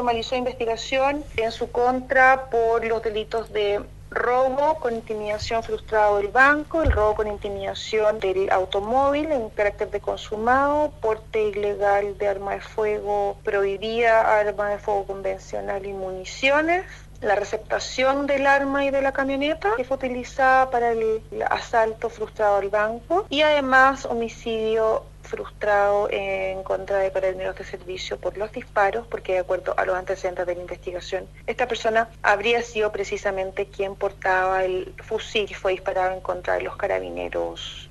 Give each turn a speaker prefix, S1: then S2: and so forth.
S1: formalizó investigación en su contra por los delitos de robo con intimidación frustrado del banco, el robo con intimidación del automóvil en carácter de consumado, porte ilegal de arma de fuego prohibida, arma de fuego convencional y municiones, la receptación del arma y de la camioneta que fue utilizada para el asalto frustrado al banco y además homicidio frustrado en contra de carabineros de servicio por los disparos, porque de acuerdo a los antecedentes de la investigación, esta persona habría sido precisamente quien portaba el fusil que fue disparado en contra de los carabineros